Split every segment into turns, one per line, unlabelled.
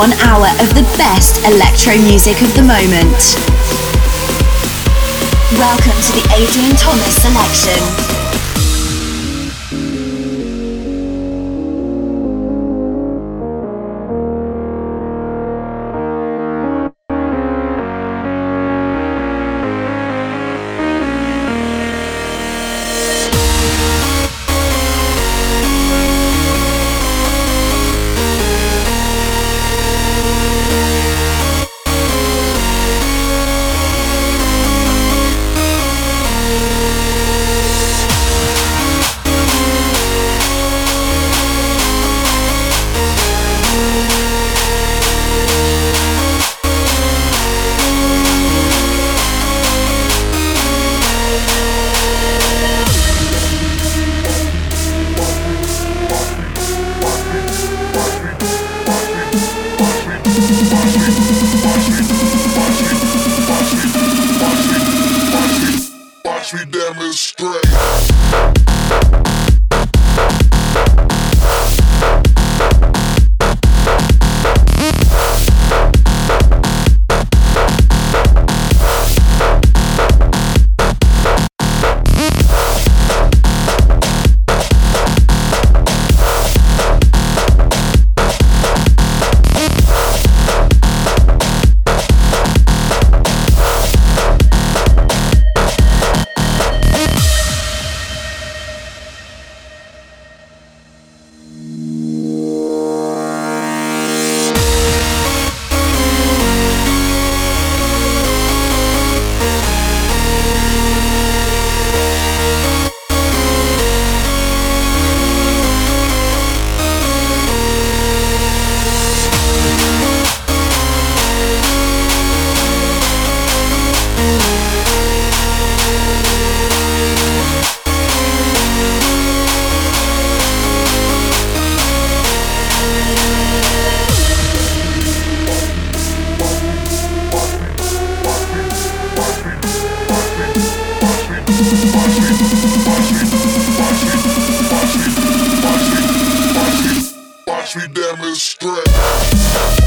One hour of the best electro music of the moment. Welcome to the Adrian Thomas Selection. watch me demonstrate.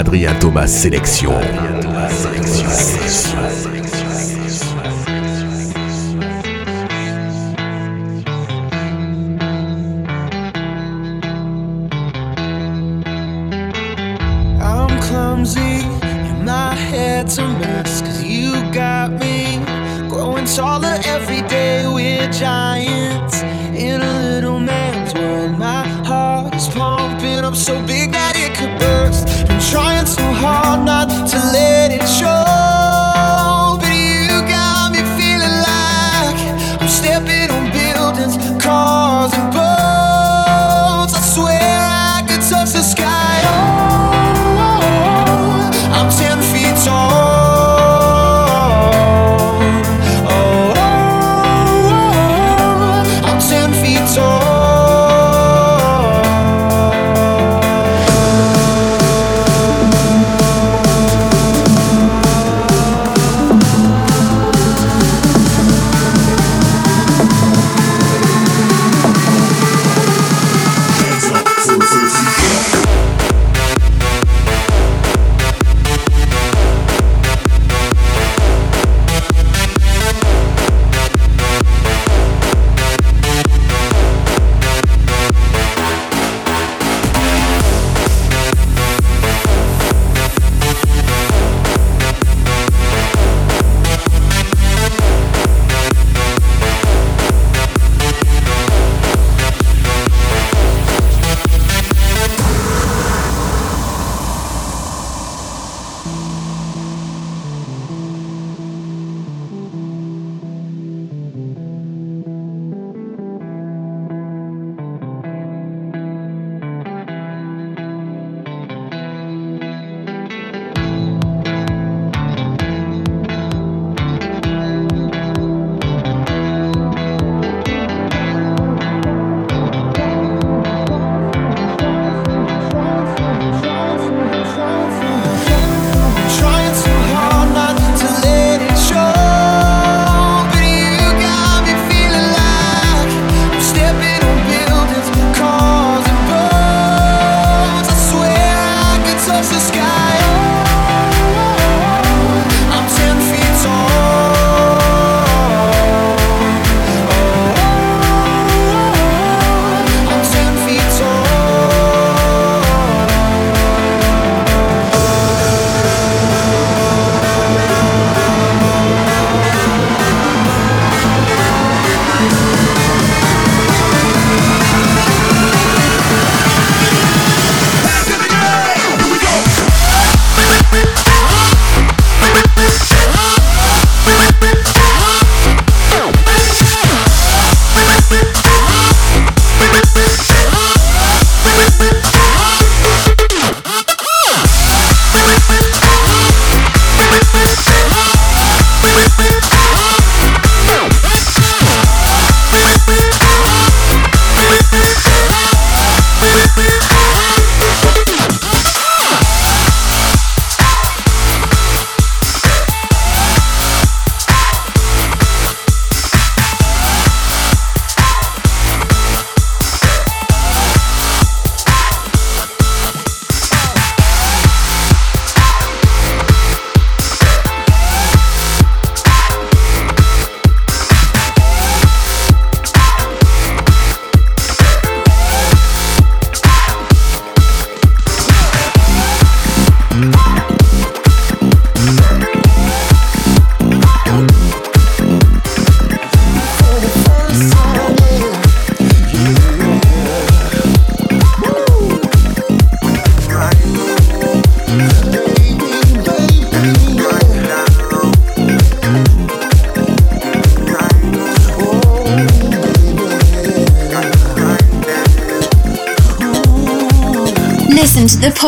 Adrien Thomas Sélection.
I'm clumsy and my head's a mess cause you got me growing taller every day we're giants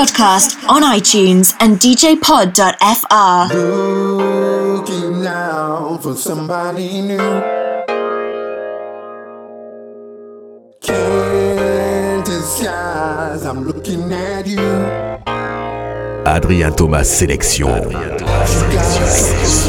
podcast on iTunes and djpod.fr.
Looking out for somebody new. Can't disguise, I'm looking at you.
Adrien Thomas Sélection. Adrien Thomas Sélection.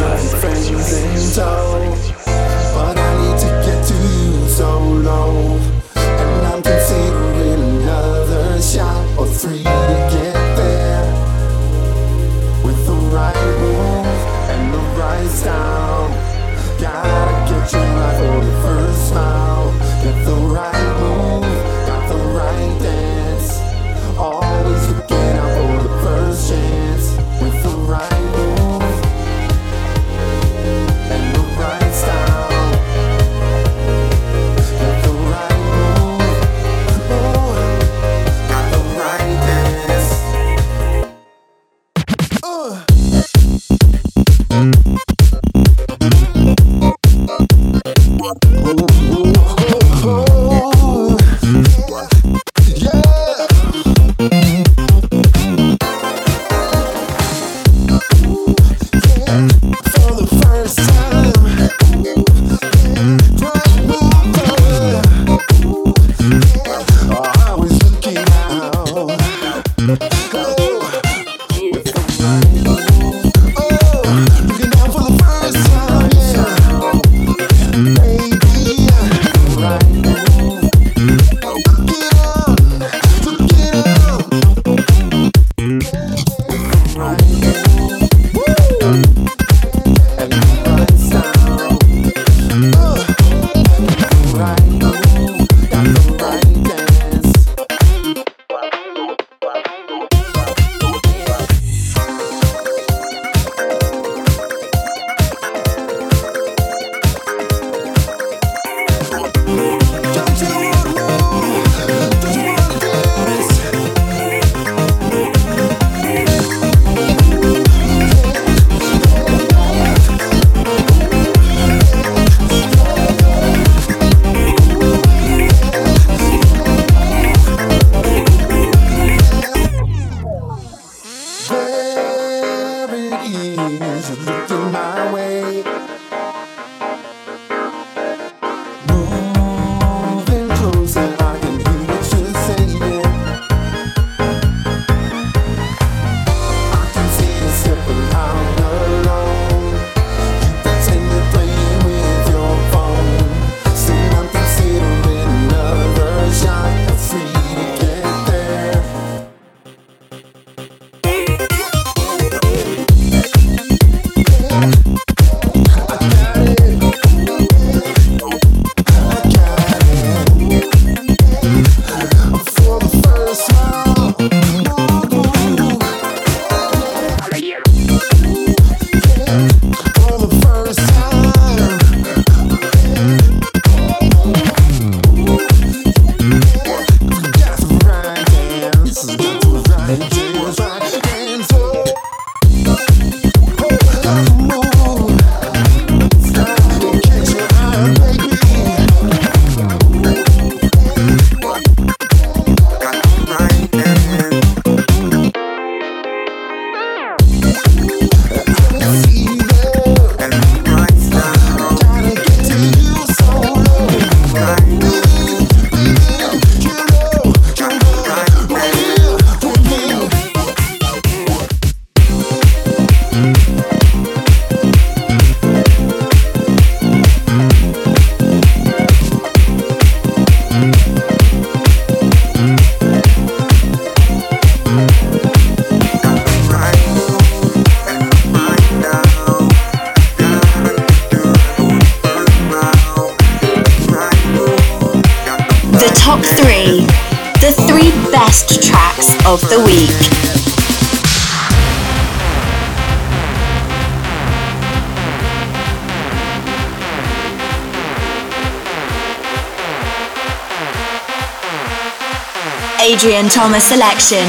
Adrian Thomas selection.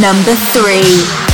Number three.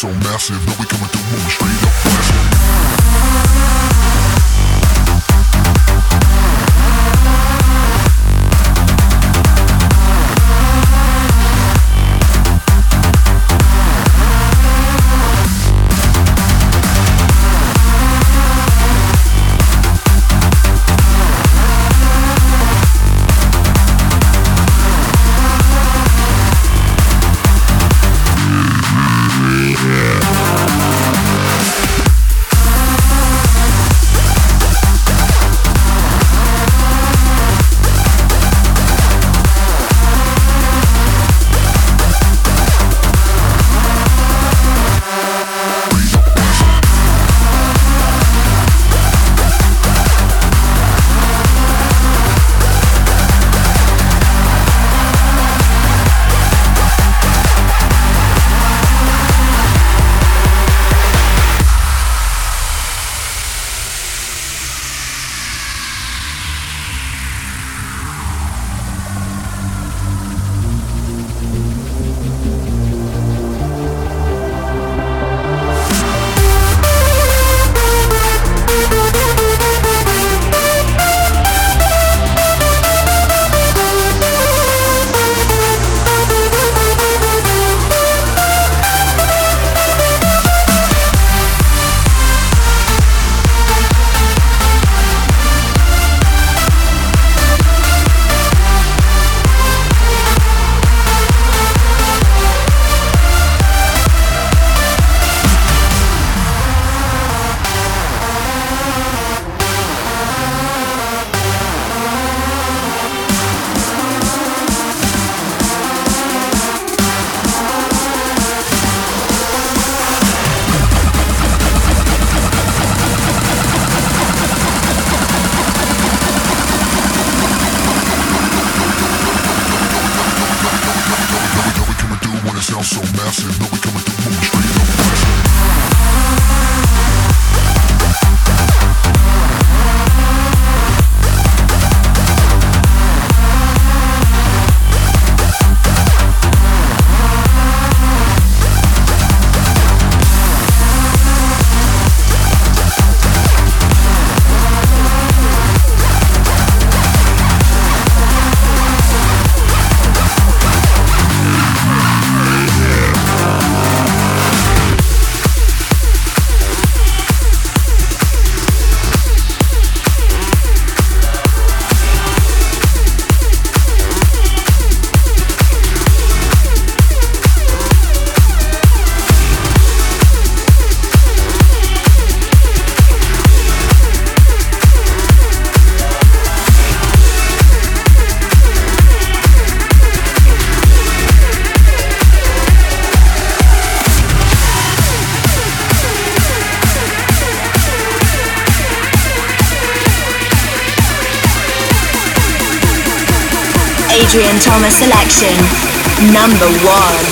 So massive. No, we coming through moving straight up selection. Number one.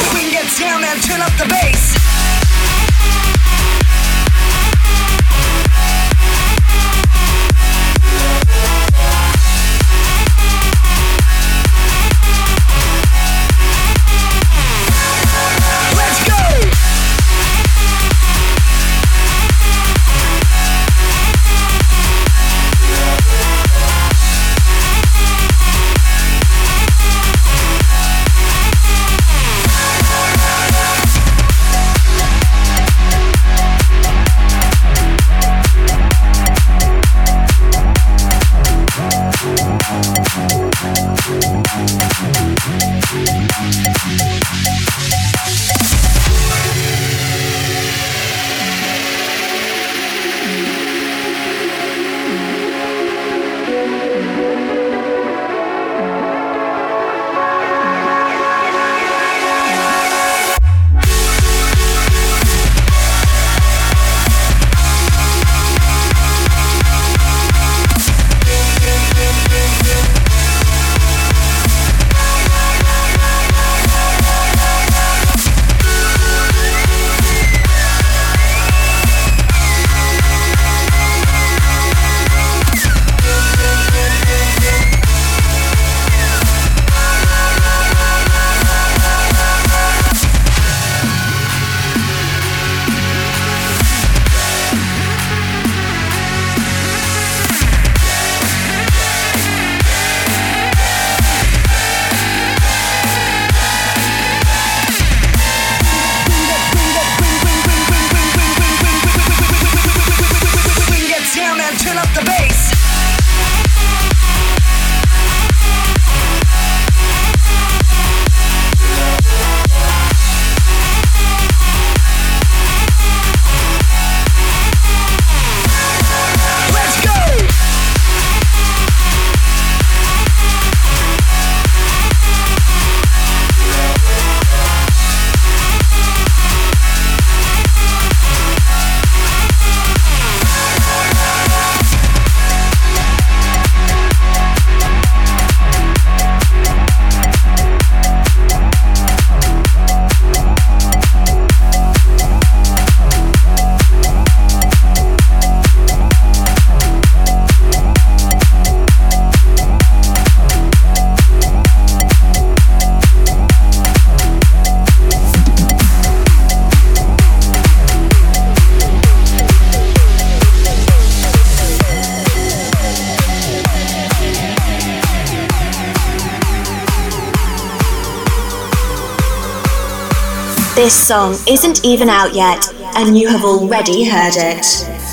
This song isn't even out yet, and you have already heard it.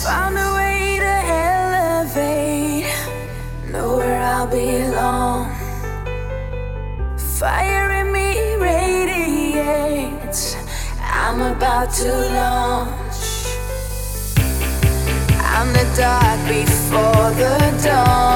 Found a way to elevate, know where I belong. Fire in me radiates, I'm about to launch. I'm the dark before the dawn.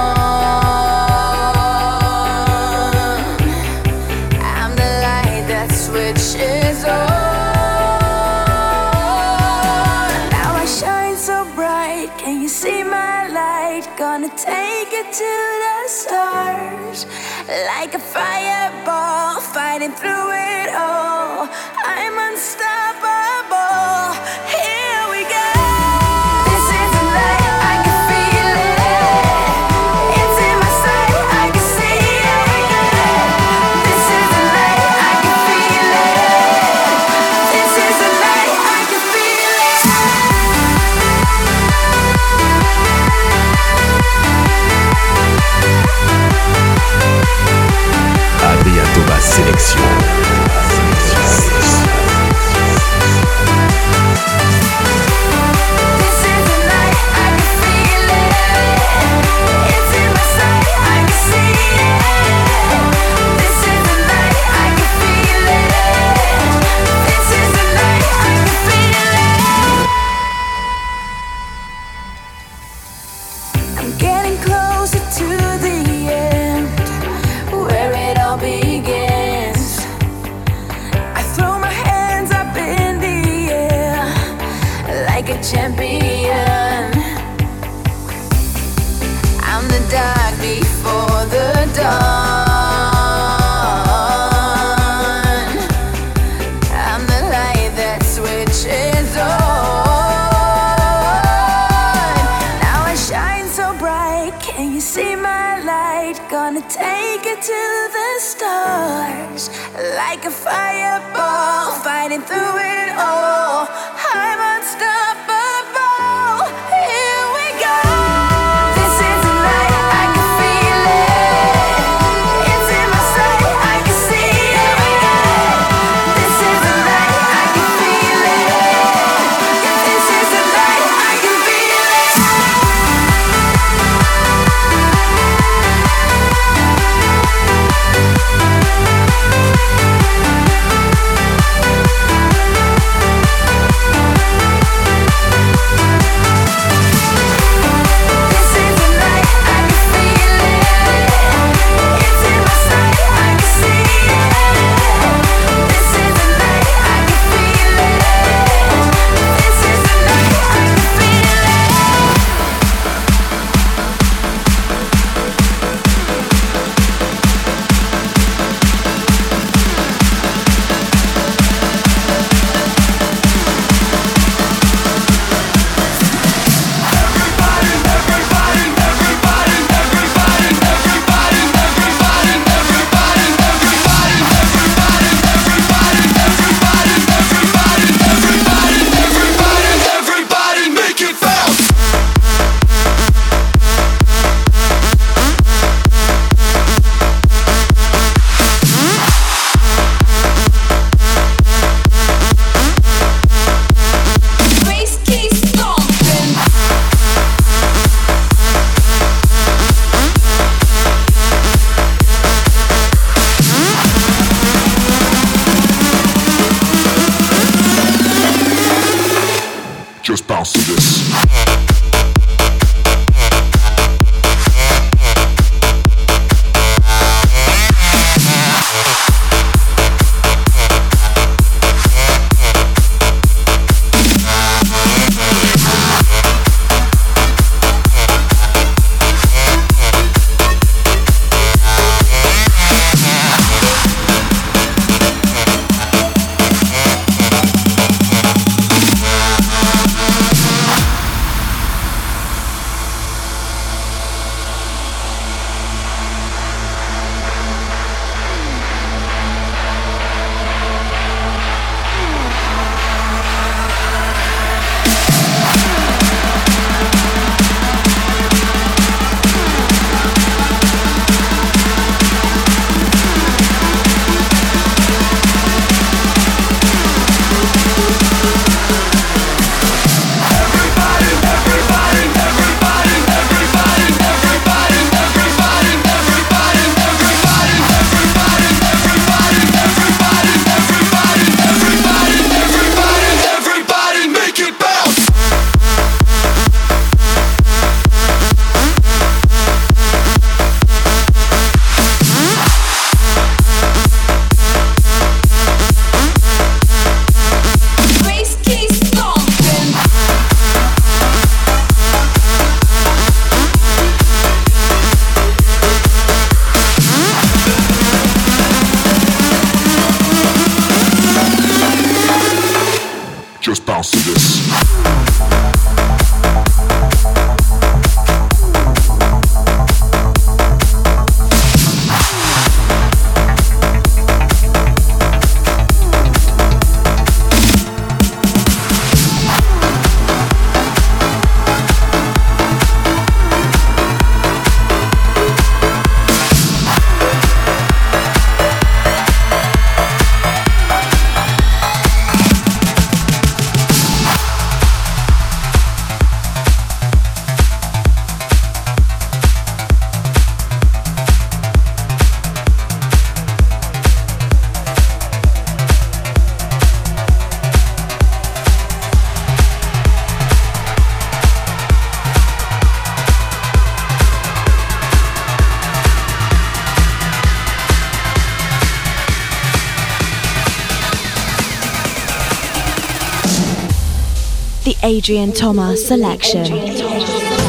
Adrian Thomas selection.
ce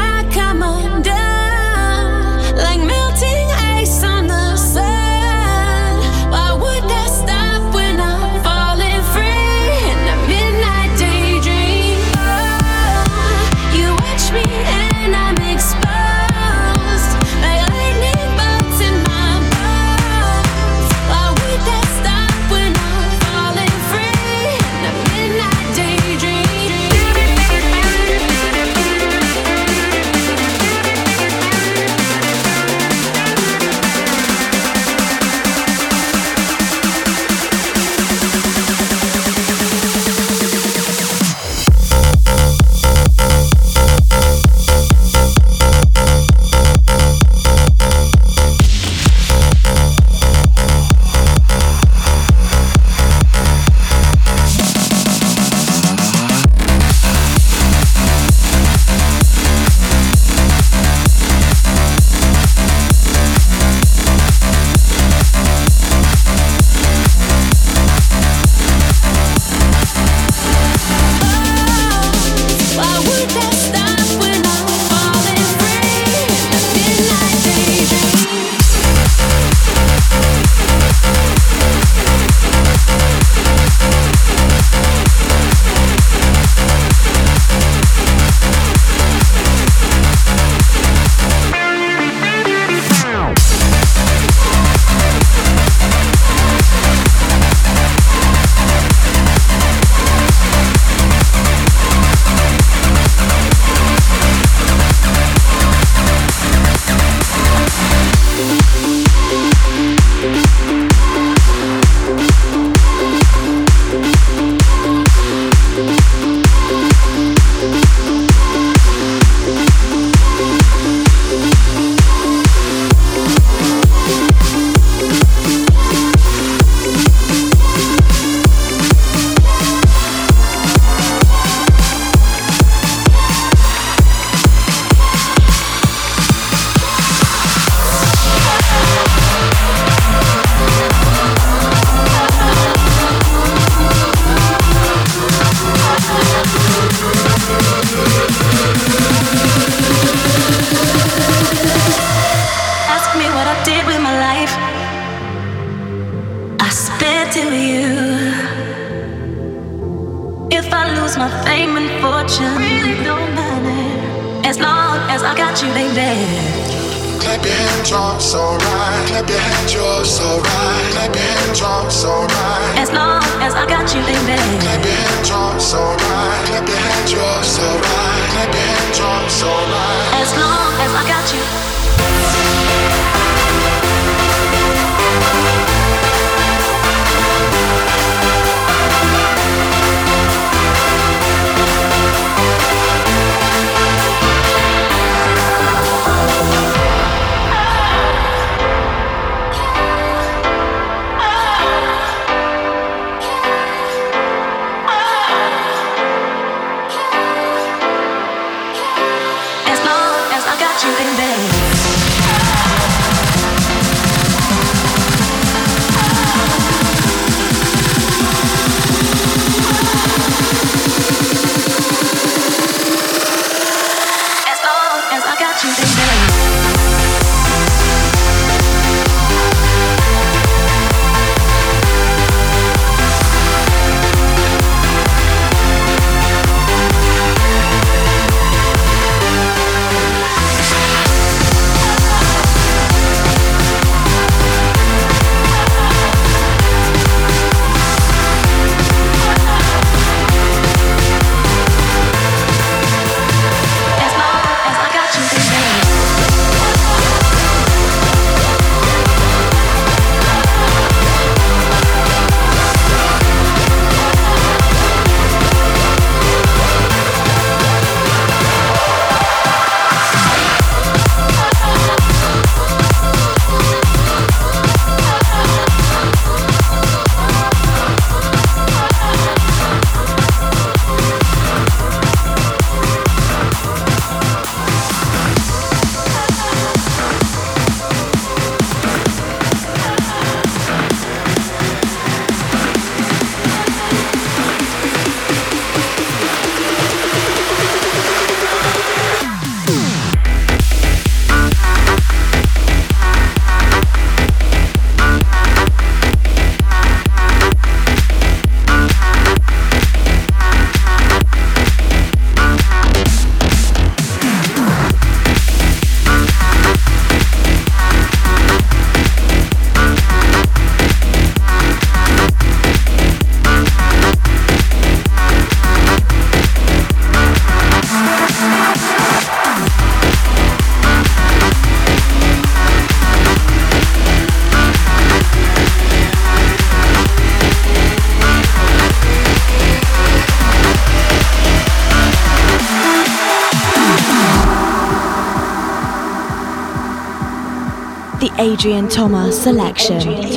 Adrian Thomas Selection.
sans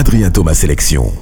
Adrien Thomas Sélection.